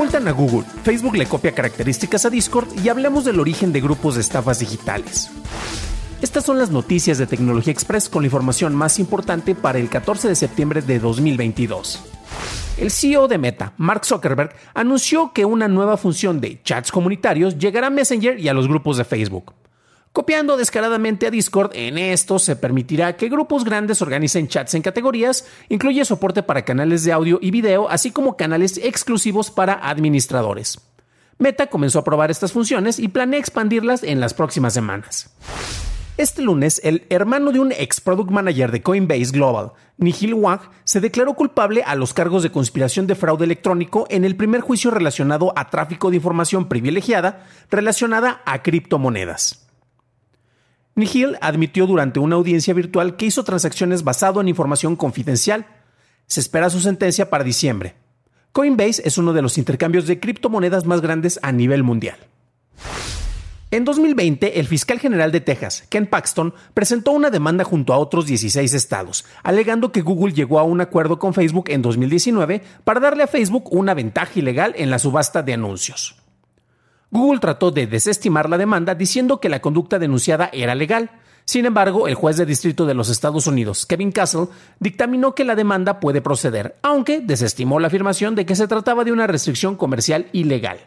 Multan a Google, Facebook le copia características a Discord y hablemos del origen de grupos de estafas digitales. Estas son las noticias de Tecnología Express con la información más importante para el 14 de septiembre de 2022. El CEO de Meta, Mark Zuckerberg, anunció que una nueva función de chats comunitarios llegará a Messenger y a los grupos de Facebook. Copiando descaradamente a Discord, en esto se permitirá que grupos grandes organicen chats en categorías, incluye soporte para canales de audio y video, así como canales exclusivos para administradores. Meta comenzó a probar estas funciones y planea expandirlas en las próximas semanas. Este lunes, el hermano de un ex product manager de Coinbase Global, Nihil Wang, se declaró culpable a los cargos de conspiración de fraude electrónico en el primer juicio relacionado a tráfico de información privilegiada relacionada a criptomonedas. Nihil admitió durante una audiencia virtual que hizo transacciones basado en información confidencial. Se espera su sentencia para diciembre. Coinbase es uno de los intercambios de criptomonedas más grandes a nivel mundial. En 2020, el fiscal general de Texas, Ken Paxton, presentó una demanda junto a otros 16 estados, alegando que Google llegó a un acuerdo con Facebook en 2019 para darle a Facebook una ventaja ilegal en la subasta de anuncios. Google trató de desestimar la demanda diciendo que la conducta denunciada era legal. Sin embargo, el juez de distrito de los Estados Unidos, Kevin Castle, dictaminó que la demanda puede proceder, aunque desestimó la afirmación de que se trataba de una restricción comercial ilegal.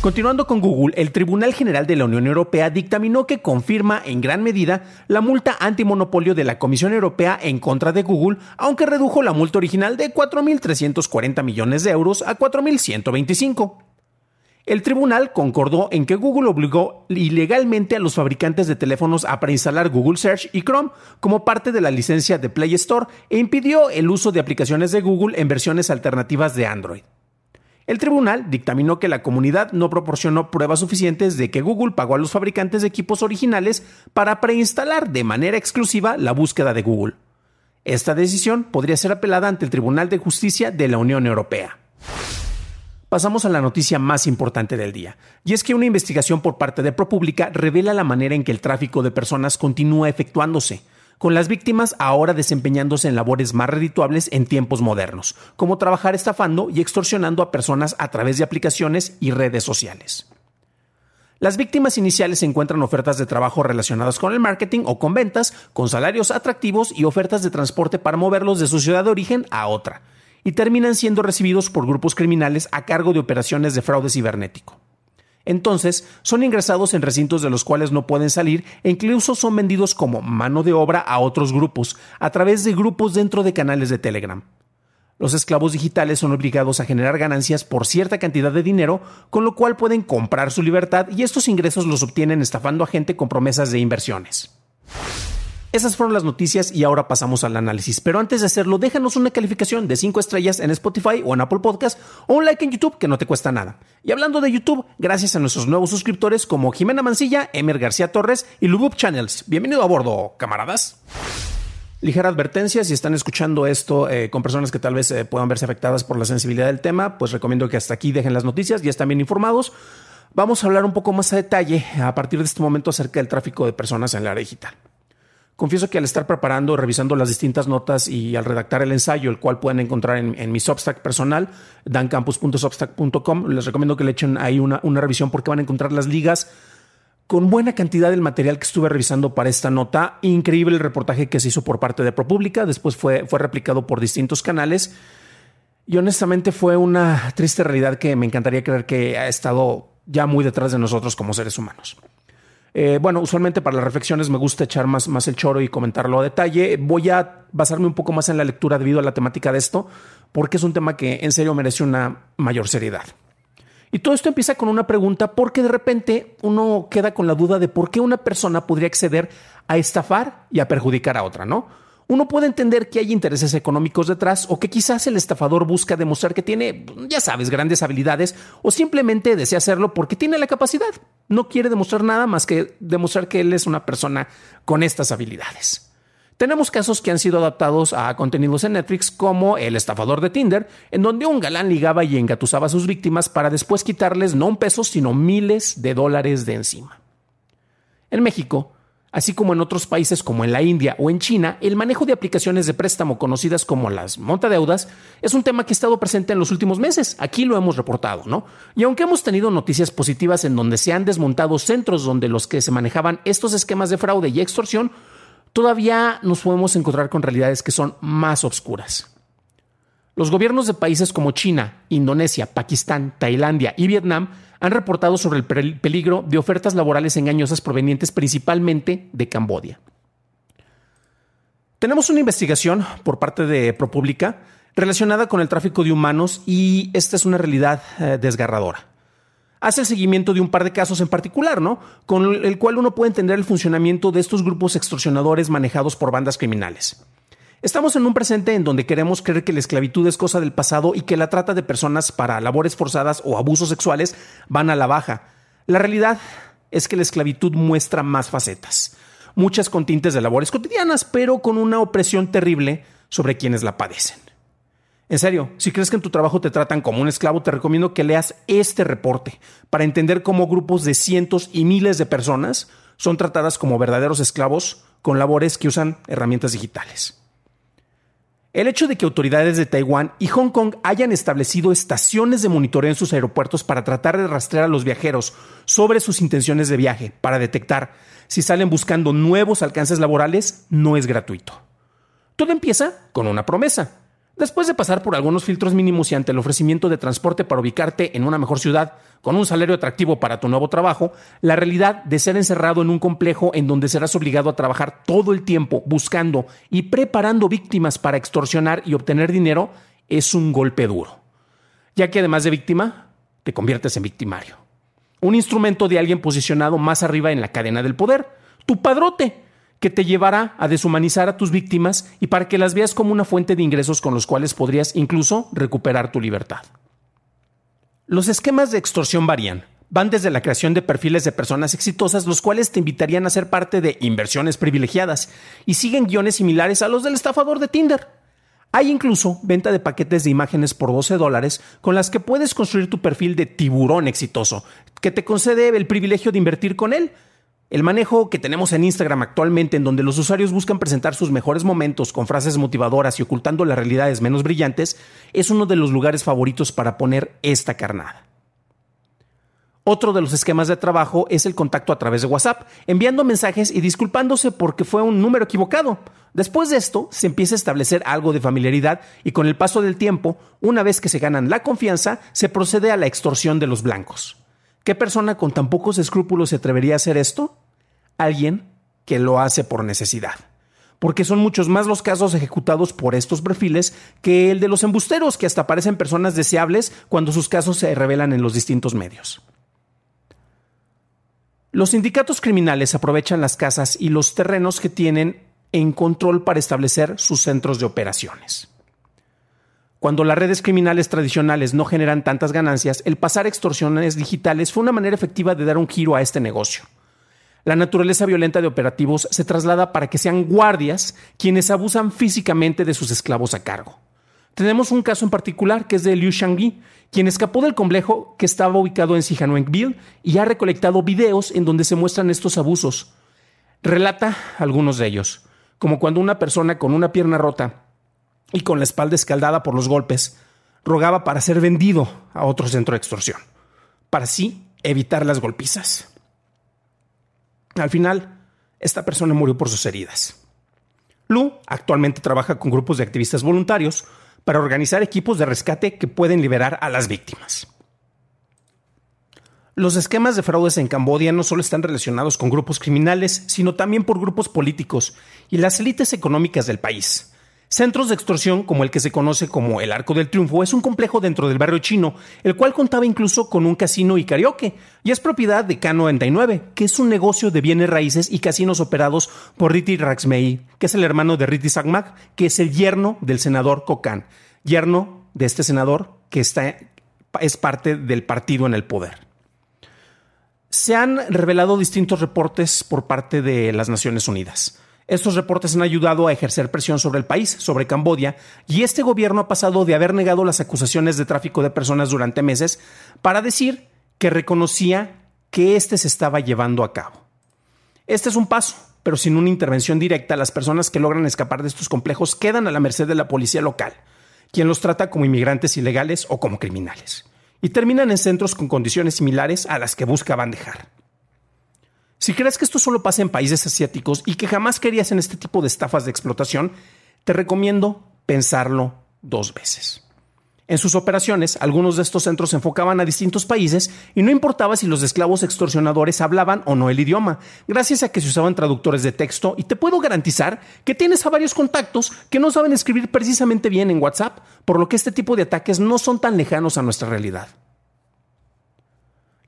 Continuando con Google, el Tribunal General de la Unión Europea dictaminó que confirma en gran medida la multa antimonopolio de la Comisión Europea en contra de Google, aunque redujo la multa original de 4.340 millones de euros a 4.125. El tribunal concordó en que Google obligó ilegalmente a los fabricantes de teléfonos a preinstalar Google Search y Chrome como parte de la licencia de Play Store e impidió el uso de aplicaciones de Google en versiones alternativas de Android. El tribunal dictaminó que la comunidad no proporcionó pruebas suficientes de que Google pagó a los fabricantes de equipos originales para preinstalar de manera exclusiva la búsqueda de Google. Esta decisión podría ser apelada ante el Tribunal de Justicia de la Unión Europea pasamos a la noticia más importante del día, y es que una investigación por parte de ProPublica revela la manera en que el tráfico de personas continúa efectuándose, con las víctimas ahora desempeñándose en labores más redituables en tiempos modernos, como trabajar estafando y extorsionando a personas a través de aplicaciones y redes sociales. Las víctimas iniciales encuentran ofertas de trabajo relacionadas con el marketing o con ventas, con salarios atractivos y ofertas de transporte para moverlos de su ciudad de origen a otra, y terminan siendo recibidos por grupos criminales a cargo de operaciones de fraude cibernético. Entonces, son ingresados en recintos de los cuales no pueden salir e incluso son vendidos como mano de obra a otros grupos, a través de grupos dentro de canales de Telegram. Los esclavos digitales son obligados a generar ganancias por cierta cantidad de dinero, con lo cual pueden comprar su libertad y estos ingresos los obtienen estafando a gente con promesas de inversiones. Esas fueron las noticias y ahora pasamos al análisis. Pero antes de hacerlo, déjanos una calificación de 5 estrellas en Spotify o en Apple Podcast o un like en YouTube que no te cuesta nada. Y hablando de YouTube, gracias a nuestros nuevos suscriptores como Jimena Mancilla, Emer García Torres y Lubub Channels. Bienvenido a bordo, camaradas. Ligera advertencia, si están escuchando esto eh, con personas que tal vez eh, puedan verse afectadas por la sensibilidad del tema, pues recomiendo que hasta aquí dejen las noticias, ya están bien informados. Vamos a hablar un poco más a detalle a partir de este momento acerca del tráfico de personas en la área digital. Confieso que al estar preparando, revisando las distintas notas y al redactar el ensayo, el cual pueden encontrar en, mi Substack personal, dancampus.substack.com, les recomiendo que le echen ahí una, una revisión porque van a encontrar las ligas con buena cantidad del material que estuve revisando para esta nota. Increíble el reportaje que se hizo por parte de ProPublica, después fue, fue replicado por distintos canales. Y honestamente fue una triste realidad que me encantaría creer que ha estado ya muy detrás de nosotros como seres humanos. Eh, bueno, usualmente para las reflexiones me gusta echar más, más el choro y comentarlo a detalle. Voy a basarme un poco más en la lectura debido a la temática de esto, porque es un tema que en serio merece una mayor seriedad. Y todo esto empieza con una pregunta porque de repente uno queda con la duda de por qué una persona podría acceder a estafar y a perjudicar a otra, ¿no? Uno puede entender que hay intereses económicos detrás o que quizás el estafador busca demostrar que tiene, ya sabes, grandes habilidades o simplemente desea hacerlo porque tiene la capacidad. No quiere demostrar nada más que demostrar que él es una persona con estas habilidades. Tenemos casos que han sido adaptados a contenidos en Netflix como El estafador de Tinder, en donde un galán ligaba y engatusaba a sus víctimas para después quitarles no un peso, sino miles de dólares de encima. En México, Así como en otros países como en la India o en China, el manejo de aplicaciones de préstamo conocidas como las montadeudas es un tema que ha estado presente en los últimos meses. Aquí lo hemos reportado, ¿no? Y aunque hemos tenido noticias positivas en donde se han desmontado centros donde los que se manejaban estos esquemas de fraude y extorsión, todavía nos podemos encontrar con realidades que son más oscuras. Los gobiernos de países como China, Indonesia, Pakistán, Tailandia y Vietnam han reportado sobre el peligro de ofertas laborales engañosas provenientes principalmente de Cambodia. Tenemos una investigación por parte de ProPublica relacionada con el tráfico de humanos y esta es una realidad eh, desgarradora. Hace el seguimiento de un par de casos en particular, ¿no? Con el cual uno puede entender el funcionamiento de estos grupos extorsionadores manejados por bandas criminales. Estamos en un presente en donde queremos creer que la esclavitud es cosa del pasado y que la trata de personas para labores forzadas o abusos sexuales van a la baja. La realidad es que la esclavitud muestra más facetas, muchas con tintes de labores cotidianas, pero con una opresión terrible sobre quienes la padecen. En serio, si crees que en tu trabajo te tratan como un esclavo, te recomiendo que leas este reporte para entender cómo grupos de cientos y miles de personas son tratadas como verdaderos esclavos con labores que usan herramientas digitales. El hecho de que autoridades de Taiwán y Hong Kong hayan establecido estaciones de monitoreo en sus aeropuertos para tratar de rastrear a los viajeros sobre sus intenciones de viaje, para detectar si salen buscando nuevos alcances laborales, no es gratuito. Todo empieza con una promesa. Después de pasar por algunos filtros mínimos y ante el ofrecimiento de transporte para ubicarte en una mejor ciudad, con un salario atractivo para tu nuevo trabajo, la realidad de ser encerrado en un complejo en donde serás obligado a trabajar todo el tiempo buscando y preparando víctimas para extorsionar y obtener dinero es un golpe duro. Ya que además de víctima, te conviertes en victimario. Un instrumento de alguien posicionado más arriba en la cadena del poder, tu padrote que te llevará a deshumanizar a tus víctimas y para que las veas como una fuente de ingresos con los cuales podrías incluso recuperar tu libertad. Los esquemas de extorsión varían. Van desde la creación de perfiles de personas exitosas, los cuales te invitarían a ser parte de inversiones privilegiadas, y siguen guiones similares a los del estafador de Tinder. Hay incluso venta de paquetes de imágenes por 12 dólares con las que puedes construir tu perfil de tiburón exitoso, que te concede el privilegio de invertir con él, el manejo que tenemos en Instagram actualmente, en donde los usuarios buscan presentar sus mejores momentos con frases motivadoras y ocultando las realidades menos brillantes, es uno de los lugares favoritos para poner esta carnada. Otro de los esquemas de trabajo es el contacto a través de WhatsApp, enviando mensajes y disculpándose porque fue un número equivocado. Después de esto, se empieza a establecer algo de familiaridad y con el paso del tiempo, una vez que se ganan la confianza, se procede a la extorsión de los blancos. ¿Qué persona con tan pocos escrúpulos se atrevería a hacer esto? Alguien que lo hace por necesidad. Porque son muchos más los casos ejecutados por estos perfiles que el de los embusteros, que hasta parecen personas deseables cuando sus casos se revelan en los distintos medios. Los sindicatos criminales aprovechan las casas y los terrenos que tienen en control para establecer sus centros de operaciones. Cuando las redes criminales tradicionales no generan tantas ganancias, el pasar extorsiones digitales fue una manera efectiva de dar un giro a este negocio. La naturaleza violenta de operativos se traslada para que sean guardias quienes abusan físicamente de sus esclavos a cargo. Tenemos un caso en particular que es de Liu Shangyi, quien escapó del complejo que estaba ubicado en Sihanoukville y ha recolectado videos en donde se muestran estos abusos. Relata algunos de ellos, como cuando una persona con una pierna rota y con la espalda escaldada por los golpes, rogaba para ser vendido a otro centro de extorsión, para así evitar las golpizas. Al final, esta persona murió por sus heridas. Lu actualmente trabaja con grupos de activistas voluntarios para organizar equipos de rescate que pueden liberar a las víctimas. Los esquemas de fraudes en Camboya no solo están relacionados con grupos criminales, sino también por grupos políticos y las élites económicas del país. Centros de extorsión, como el que se conoce como el Arco del Triunfo, es un complejo dentro del barrio chino, el cual contaba incluso con un casino y karaoke, y es propiedad de K99, que es un negocio de bienes raíces y casinos operados por Riti Raxmei, que es el hermano de Riti Sagmak, que es el yerno del senador Kokan, yerno de este senador que está, es parte del partido en el poder. Se han revelado distintos reportes por parte de las Naciones Unidas. Estos reportes han ayudado a ejercer presión sobre el país, sobre Camboya, y este gobierno ha pasado de haber negado las acusaciones de tráfico de personas durante meses para decir que reconocía que éste se estaba llevando a cabo. Este es un paso, pero sin una intervención directa, las personas que logran escapar de estos complejos quedan a la merced de la policía local, quien los trata como inmigrantes ilegales o como criminales, y terminan en centros con condiciones similares a las que buscaban dejar. Si crees que esto solo pasa en países asiáticos y que jamás querías en este tipo de estafas de explotación, te recomiendo pensarlo dos veces. En sus operaciones, algunos de estos centros se enfocaban a distintos países y no importaba si los esclavos extorsionadores hablaban o no el idioma, gracias a que se usaban traductores de texto y te puedo garantizar que tienes a varios contactos que no saben escribir precisamente bien en WhatsApp, por lo que este tipo de ataques no son tan lejanos a nuestra realidad.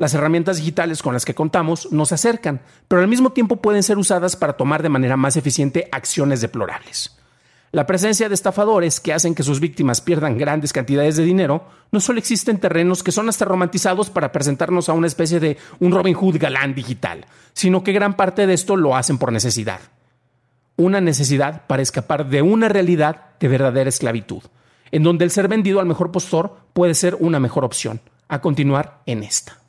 Las herramientas digitales con las que contamos nos acercan, pero al mismo tiempo pueden ser usadas para tomar de manera más eficiente acciones deplorables. La presencia de estafadores que hacen que sus víctimas pierdan grandes cantidades de dinero no solo existen terrenos que son hasta romantizados para presentarnos a una especie de un Robin Hood galán digital, sino que gran parte de esto lo hacen por necesidad. Una necesidad para escapar de una realidad de verdadera esclavitud, en donde el ser vendido al mejor postor puede ser una mejor opción, a continuar en esta.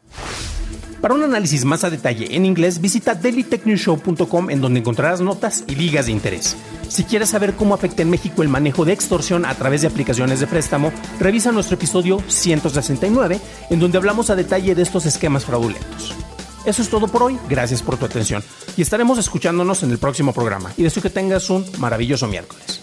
Para un análisis más a detalle en inglés, visita dailytechnewshow.com en donde encontrarás notas y ligas de interés. Si quieres saber cómo afecta en México el manejo de extorsión a través de aplicaciones de préstamo, revisa nuestro episodio 169 en donde hablamos a detalle de estos esquemas fraudulentos. Eso es todo por hoy, gracias por tu atención y estaremos escuchándonos en el próximo programa y deseo que tengas un maravilloso miércoles.